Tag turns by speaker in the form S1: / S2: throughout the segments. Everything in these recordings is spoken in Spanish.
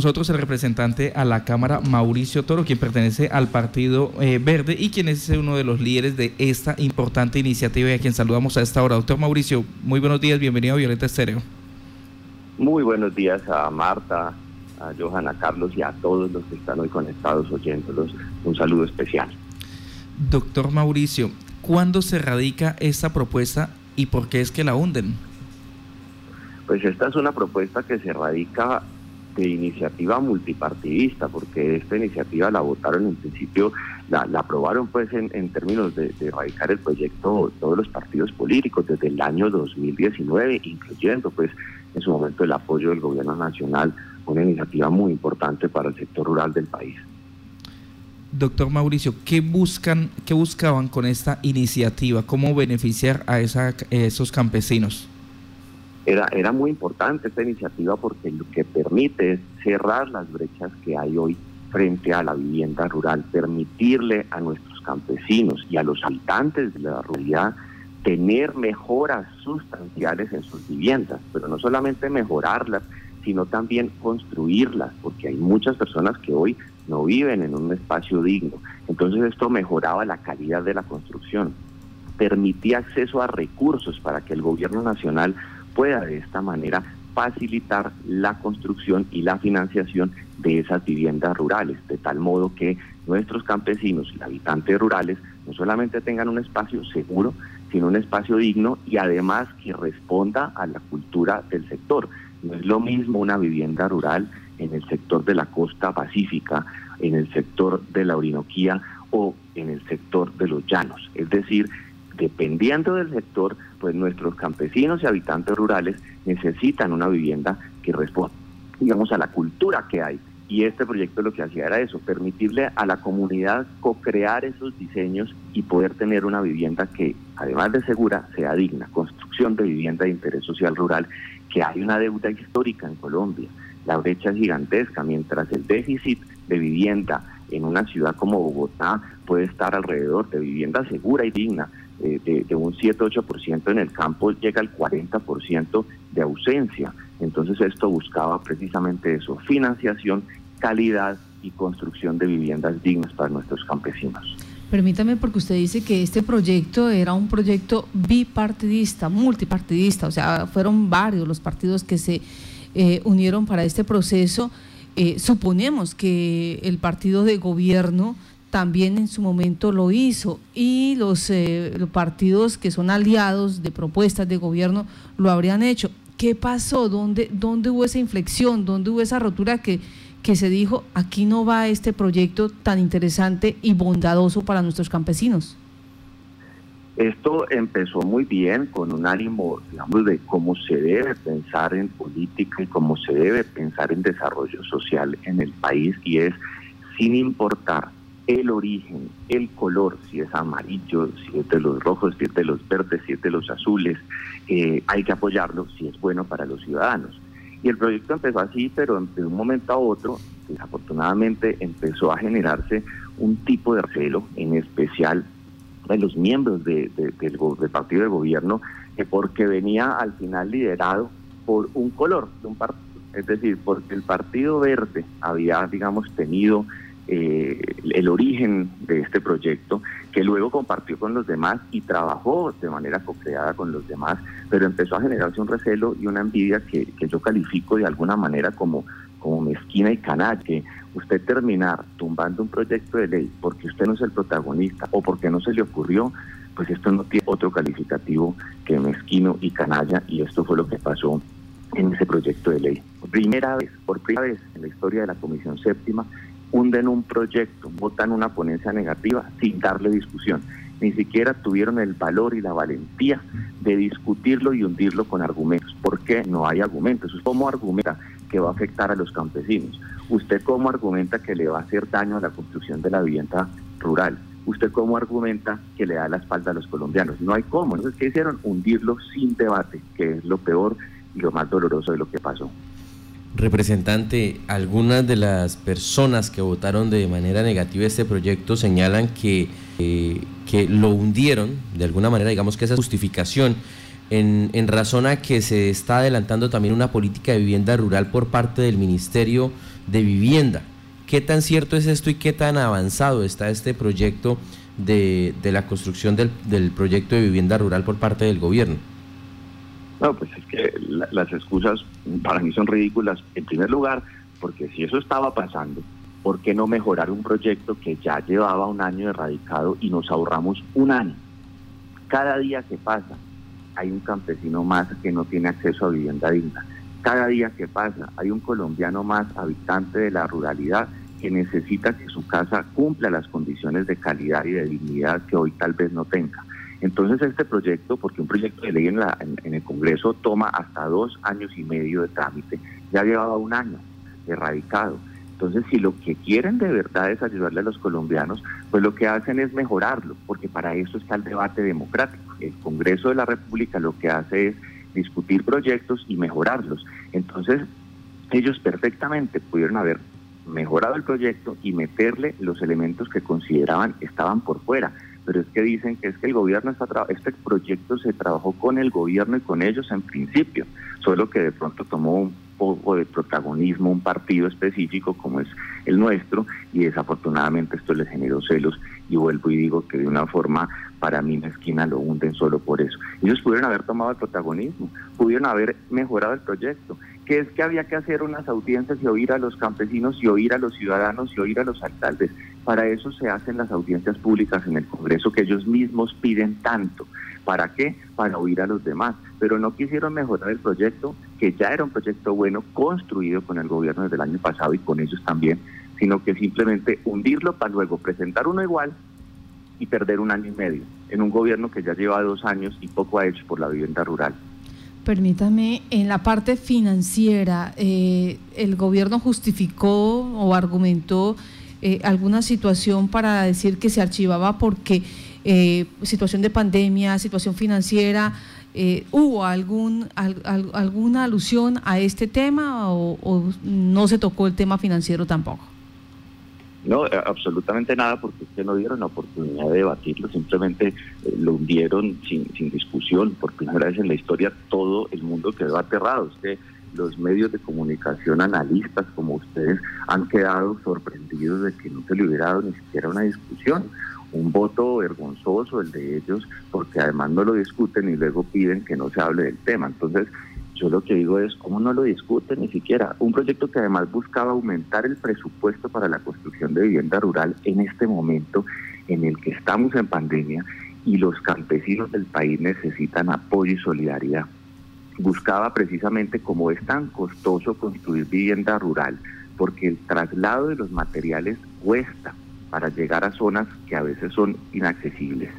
S1: nosotros el representante a la Cámara, Mauricio Toro, quien pertenece al Partido eh, Verde y quien es uno de los líderes de esta importante iniciativa y a quien saludamos a esta hora. Doctor Mauricio, muy buenos días, bienvenido a Violeta Estéreo.
S2: Muy buenos días a Marta, a Johanna Carlos y a todos los que están hoy conectados oyéndolos. Un saludo especial.
S1: Doctor Mauricio, ¿cuándo se radica esta propuesta y por qué es que la hunden?
S2: Pues esta es una propuesta que se radica de iniciativa multipartidista, porque esta iniciativa la votaron en principio, la, aprobaron pues en, términos de, de, erradicar el proyecto todos los partidos políticos desde el año 2019, incluyendo pues en su momento el apoyo del gobierno nacional, una iniciativa muy importante para el sector rural del país.
S1: Doctor Mauricio, ¿qué buscan, qué buscaban con esta iniciativa? ¿Cómo beneficiar a esa, esos campesinos?
S2: Era, era muy importante esta iniciativa porque lo que permite es cerrar las brechas que hay hoy frente a la vivienda rural, permitirle a nuestros campesinos y a los habitantes de la ruralidad tener mejoras sustanciales en sus viviendas, pero no solamente mejorarlas, sino también construirlas, porque hay muchas personas que hoy no viven en un espacio digno. Entonces esto mejoraba la calidad de la construcción, permitía acceso a recursos para que el gobierno nacional pueda de esta manera facilitar la construcción y la financiación de esas viviendas rurales, de tal modo que nuestros campesinos y habitantes rurales no solamente tengan un espacio seguro, sino un espacio digno y además que responda a la cultura del sector. No es lo mismo una vivienda rural en el sector de la costa pacífica, en el sector de la Orinoquía o en el sector de los llanos. Es decir, dependiendo del sector, pues nuestros campesinos y habitantes rurales necesitan una vivienda que responda, digamos, a la cultura que hay. Y este proyecto lo que hacía era eso, permitirle a la comunidad co-crear esos diseños y poder tener una vivienda que, además de segura, sea digna. Construcción de vivienda de interés social rural, que hay una deuda histórica en Colombia. La brecha es gigantesca, mientras el déficit de vivienda en una ciudad como Bogotá puede estar alrededor de vivienda segura y digna eh, de, un 7-8% en el campo llega al 40% de ausencia. Entonces esto buscaba precisamente eso, financiación, calidad y construcción de viviendas dignas para nuestros campesinos.
S3: Permítame porque usted dice que este proyecto era un proyecto bipartidista, multipartidista, o sea, fueron varios los partidos que se eh, unieron para este proceso. Eh, suponemos que el partido de gobierno también en su momento lo hizo y los, eh, los, partidos que son aliados de propuestas de gobierno lo habrían hecho. ¿Qué pasó? ¿Dónde, dónde hubo esa inflexión? ¿Dónde hubo esa rotura que, que se dijo, aquí no va este proyecto tan interesante y bondadoso para nuestros campesinos?
S2: Esto empezó muy bien con un ánimo, digamos, de cómo se debe pensar en política y cómo se debe pensar en desarrollo social en el país y es sin importar el origen, el color, si es amarillo, si es de los rojos, si es de los verdes, si es de los azules, eh, hay que apoyarlo si es bueno para los ciudadanos. Y el proyecto empezó así, pero de un momento a otro, desafortunadamente, empezó a generarse un tipo de recelo, en especial de los miembros del, partido de gobierno, que porque venía al final liderado por un color de un partido, es decir, porque el Partido Verde había, digamos, tenido eh, el origen de este proyecto, que luego compartió con los demás y trabajó de manera co-creada con los demás, pero empezó a generarse un recelo y una envidia que, yo califico de alguna manera como, como mezquina y canalla, que usted terminar tumbando un proyecto de ley porque usted no es el protagonista o porque no se le ocurrió, pues esto no tiene otro calificativo que mezquino y canalla y esto fue lo que pasó en ese proyecto de ley. Primera vez, por primera vez en la historia de la Comisión Séptima, hunden un proyecto, votan una ponencia negativa sin darle discusión. Ni siquiera tuvieron el valor y la valentía de discutirlo y hundirlo con argumentos. ¿Por qué no hay argumentos? ¿Cómo argumenta que va a afectar a los campesinos? ¿Usted cómo argumenta que le va a hacer daño a la construcción de la vivienda rural? ¿Usted cómo argumenta que le da la espalda a los colombianos? No hay cómo. Entonces, ¿qué hicieron? Hundirlo sin debate, que es lo peor y lo más doloroso de lo que pasó.
S1: Representante, algunas de las personas que votaron de manera negativa este proyecto señalan que, eh, que lo hundieron, de alguna manera, digamos que esa justificación, en, razón a que se está adelantando también una política de vivienda rural por parte del Ministerio de vivienda. ¿Qué tan cierto es esto y qué tan avanzado está este proyecto de, la construcción del, del, proyecto de vivienda rural por parte del gobierno?
S2: No, pues es que las excusas para mí son ridículas. En primer lugar, porque si eso estaba pasando, ¿por qué no mejorar un proyecto que ya llevaba un año erradicado y nos ahorramos un año? Cada día que pasa, hay un campesino más que no tiene acceso a vivienda digna. Cada día que pasa, hay un colombiano más habitante de la ruralidad que necesita que su casa cumpla las condiciones de calidad y de dignidad que hoy tal vez no tenga. Entonces este proyecto, porque un proyecto de ley en, la, en, el Congreso toma hasta dos años y medio de trámite, ya llevaba un año erradicado. Entonces, si lo que quieren de verdad es ayudarle a los colombianos, pues lo que hacen es mejorarlo, porque para eso está el debate democrático. El Congreso de la República lo que hace es discutir proyectos y mejorarlos. Entonces, ellos perfectamente pudieron haber mejorado el proyecto y meterle los elementos que consideraban estaban por fuera. Pero es que dicen que es que el gobierno está este proyecto se trabajó con el gobierno y con ellos en principio, solo que de pronto tomó un poco de protagonismo un partido específico como es el nuestro y desafortunadamente esto les generó celos y vuelvo y digo que de una forma para mí esquina lo hunden solo por eso. Ellos pudieron haber tomado el protagonismo, pudieron haber mejorado el proyecto, que es que había que hacer unas audiencias y oír a los campesinos y oír a los ciudadanos y oír a los alcaldes. Para eso se hacen las audiencias públicas en el Congreso que ellos mismos piden tanto. ¿Para qué? Para oír a los demás. Pero no quisieron mejorar el proyecto, que ya era un proyecto bueno, construido con el gobierno desde el año pasado y con ellos también, sino que simplemente hundirlo para luego presentar uno igual y perder un año y medio en un gobierno que ya lleva dos años y poco ha hecho por la vivienda rural.
S3: Permítame, en la parte financiera, eh, ¿el gobierno justificó o argumentó eh, alguna situación para decir que se archivaba porque eh, situación de pandemia, situación financiera, eh, ¿hubo algún, alguna alusión a este tema o, no se tocó el tema financiero tampoco?
S2: No, absolutamente nada, porque es no dieron la oportunidad de debatirlo, simplemente eh, lo hundieron sin, sin discusión. Por primera vez en la historia, todo el mundo quedó aterrado. Es los medios de comunicación, analistas como ustedes, han quedado sorprendidos de que no se le hubiera ni siquiera una discusión un voto vergonzoso el de ellos, porque además no lo discuten y luego piden que no se hable del tema. Entonces, yo lo que digo es, ¿cómo no lo discuten ni siquiera? Un proyecto que además buscaba aumentar el presupuesto para la construcción de vivienda rural en este momento en el que estamos en pandemia y los campesinos del país necesitan apoyo y solidaridad. Buscaba precisamente, como es tan costoso construir vivienda rural, porque el traslado de los materiales cuesta, para llegar a zonas que a veces son inaccesibles.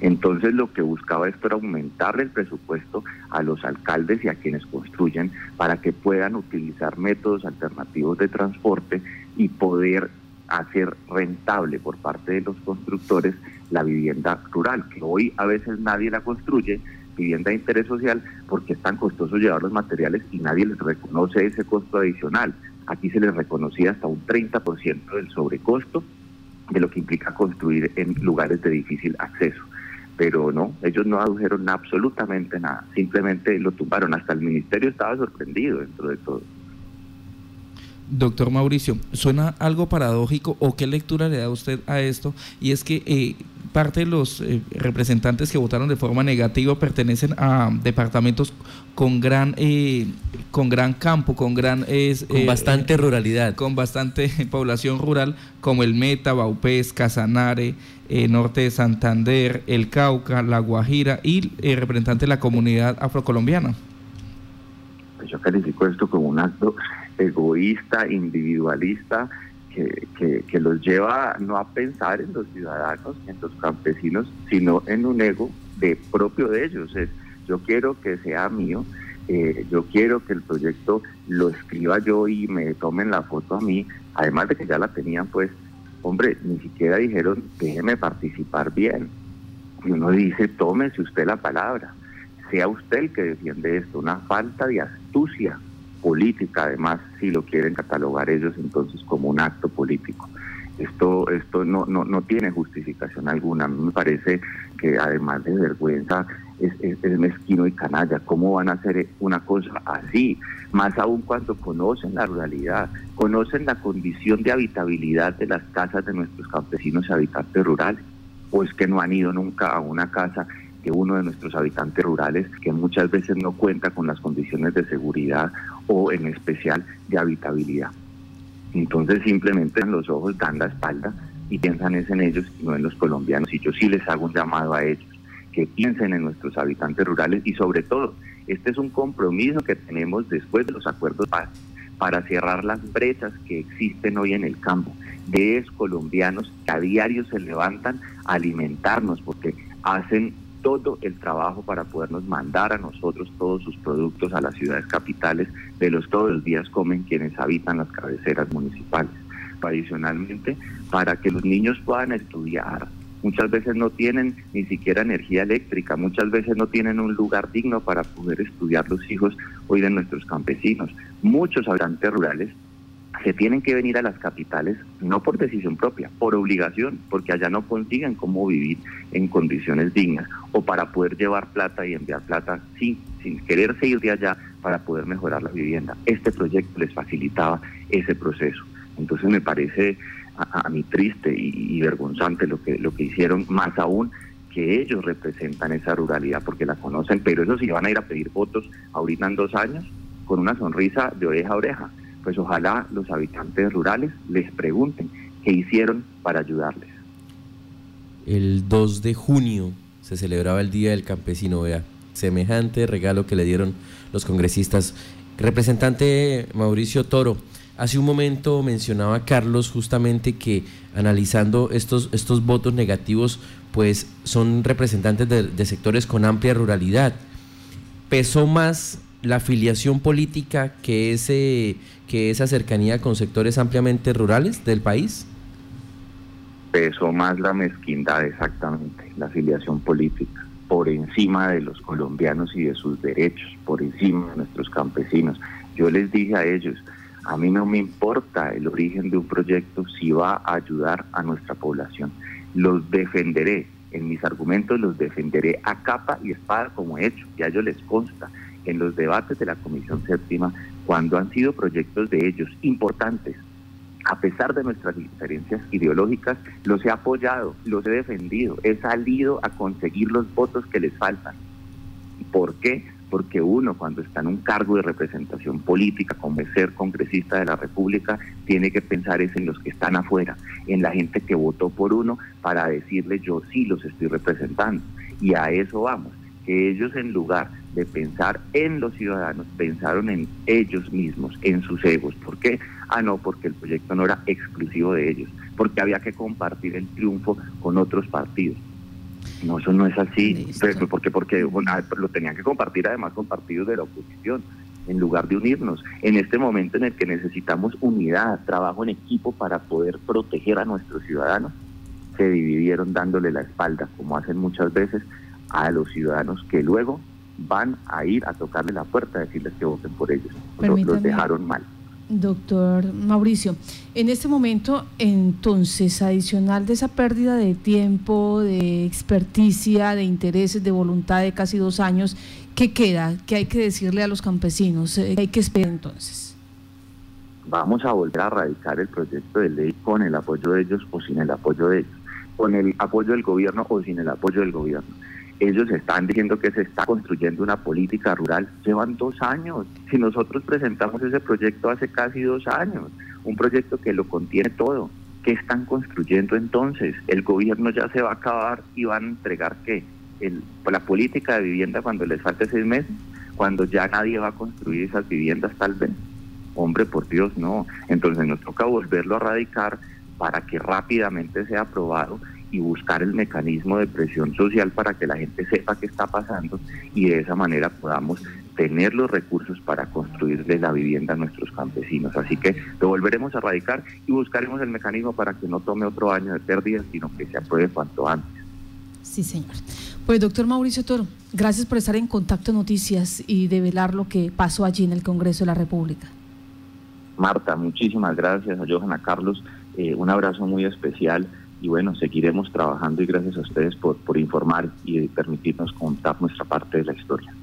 S2: Entonces lo que buscaba esto era aumentar el presupuesto a los alcaldes y a quienes construyen para que puedan utilizar métodos alternativos de transporte y poder hacer rentable por parte de los constructores la vivienda rural, que hoy a veces nadie la construye, vivienda de interés social, porque es tan costoso llevar los materiales y nadie les reconoce ese costo adicional. Aquí se les reconocía hasta un 30% del sobrecosto de lo que implica construir en lugares de difícil acceso. Pero no, ellos no adujeron absolutamente nada, simplemente lo tumbaron. Hasta el ministerio estaba sorprendido dentro de todo.
S4: Doctor Mauricio, suena algo paradójico o qué lectura le da usted a esto y es que eh, parte de los eh, representantes que votaron de forma negativa pertenecen a departamentos con gran eh, con gran campo, con gran
S1: con bastante ruralidad,
S4: con bastante población rural como el Meta, Baupés, Casanare, norte de Santander, el Cauca, la Guajira y el representante de la comunidad afrocolombiana.
S2: Pues yo califico esto como un acto egoísta, individualista, que, los lleva no a pensar en los ciudadanos, en los campesinos, sino en un ego de propio de ellos. Es, yo quiero que sea mío, eh, yo quiero que el proyecto lo escriba yo y me tomen la foto a mí, además de que ya la tenían, pues, hombre, ni siquiera dijeron, déjeme participar bien. Y uno dice, tómese usted la palabra, sea usted el que defiende esto, una falta de astucia política, además, si lo quieren catalogar ellos entonces como un acto político. Esto, esto no, no, no tiene justificación alguna. A mí me parece que además de vergüenza, es, es, mezquino y canalla. ¿Cómo van a hacer una cosa así? Más aún cuando conocen la ruralidad, conocen la condición de habitabilidad de las casas de nuestros campesinos y habitantes rurales. O es que no han ido nunca a una casa que uno de nuestros habitantes rurales, que muchas veces no cuenta con las condiciones de seguridad o en especial de habitabilidad. Entonces simplemente en los ojos dan la espalda y piensan es en ellos y no en los colombianos. Y yo sí les hago un llamado a ellos que piensen en nuestros habitantes rurales y sobre todo, este es un compromiso que tenemos después de los acuerdos paz para cerrar las brechas que existen hoy en el campo, de colombianos que a diario se levantan a alimentarnos porque hacen todo el trabajo para podernos mandar a nosotros todos sus productos a las ciudades capitales, de los todos los días comen quienes habitan las cabeceras municipales. Adicionalmente, para que los niños puedan estudiar, muchas veces no tienen ni siquiera energía eléctrica, muchas veces no tienen un lugar digno para poder estudiar los hijos hoy de nuestros campesinos. Muchos habitantes rurales se tienen que venir a las capitales no por decisión propia, por obligación, porque allá no consiguen cómo vivir en condiciones dignas o para poder llevar plata y enviar plata sin, sin quererse ir de allá para poder mejorar la vivienda. Este proyecto les facilitaba ese proceso. Entonces me parece a, mí triste y, vergonzante lo que, lo que hicieron, más aún que ellos representan esa ruralidad porque la conocen, pero eso sí van a ir a pedir votos ahorita en dos años con una sonrisa de oreja a oreja. Pues ojalá los habitantes rurales les pregunten qué hicieron para ayudarles.
S1: El 2 de junio se celebraba el Día del Campesino, vea, semejante regalo que le dieron los congresistas. Representante Mauricio Toro, Hace un momento mencionaba Carlos justamente que analizando estos, estos votos negativos, pues son representantes de, sectores con amplia ruralidad. ¿Pesó más la afiliación política que, ese, que esa cercanía con sectores ampliamente rurales del país?
S2: Pesó más la mezquindad, exactamente, la afiliación política, por encima de los colombianos y de sus derechos, por encima de nuestros campesinos. Yo les dije a ellos, a mí no me importa el origen de un proyecto si va a ayudar a nuestra población. Los defenderé, en mis argumentos los defenderé a capa y espada como he hecho, ya ellos les consta en los debates de la Comisión Séptima, cuando han sido proyectos de ellos importantes, a pesar de nuestras diferencias ideológicas, los he apoyado, los he defendido, he salido a conseguir los votos que les faltan. ¿Por qué? porque uno cuando está en un cargo de representación política, como es ser congresista de la República, tiene que pensar es en los que están afuera, en la gente que votó por uno para decirle yo sí los estoy representando. Y a eso vamos, que ellos en lugar de pensar en los ciudadanos, pensaron en ellos mismos, en sus egos. ¿Por qué? Ah, no, porque el proyecto no era exclusivo de ellos, porque había que compartir el triunfo con otros partidos. No, eso no es así, porque, porque lo tenían que compartir además con partidos de la oposición, en lugar de unirnos. En este momento en el que necesitamos unidad, trabajo en equipo para poder proteger a nuestros ciudadanos, se dividieron dándole la espalda, como hacen muchas veces, a los ciudadanos que luego van a ir a tocarle la puerta a decirles que voten por ellos. los dejaron mal.
S3: Doctor Mauricio, en este momento, entonces, adicional de esa pérdida de tiempo, de experticia, de intereses, de voluntad de casi dos años, ¿qué queda? ¿Qué hay que decirle a los campesinos? ¿Qué hay que esperar entonces?
S2: Vamos a volver a radicar el proyecto de ley con el apoyo de ellos o sin el apoyo de ellos, con el apoyo del gobierno o sin el apoyo del gobierno ellos están diciendo que se está construyendo una política rural. Llevan dos años. Si nosotros presentamos ese proyecto hace casi dos años, un proyecto que lo contiene todo, ¿qué están construyendo entonces? El gobierno ya se va a acabar y van a entregar qué? La política de vivienda cuando les falte seis meses, cuando ya nadie va a construir esas viviendas tal vez. Hombre, por Dios, no. Entonces nos toca volverlo a radicar para que rápidamente sea aprobado y buscar el mecanismo de presión social para que la gente sepa qué está pasando y de esa manera podamos tener los recursos para construirle la vivienda a nuestros campesinos. Así que lo volveremos a radicar y buscaremos el mecanismo para que no tome otro año de pérdidas, sino que se apruebe cuanto antes.
S3: Sí, señor. Pues doctor Mauricio Toro, gracias por estar en Contacto Noticias y develar lo que pasó allí en el Congreso de la República.
S2: Marta, muchísimas gracias a Johanna Carlos, eh, un abrazo muy especial y bueno, seguiremos trabajando y gracias a ustedes por, por informar y permitirnos contar nuestra parte de la historia.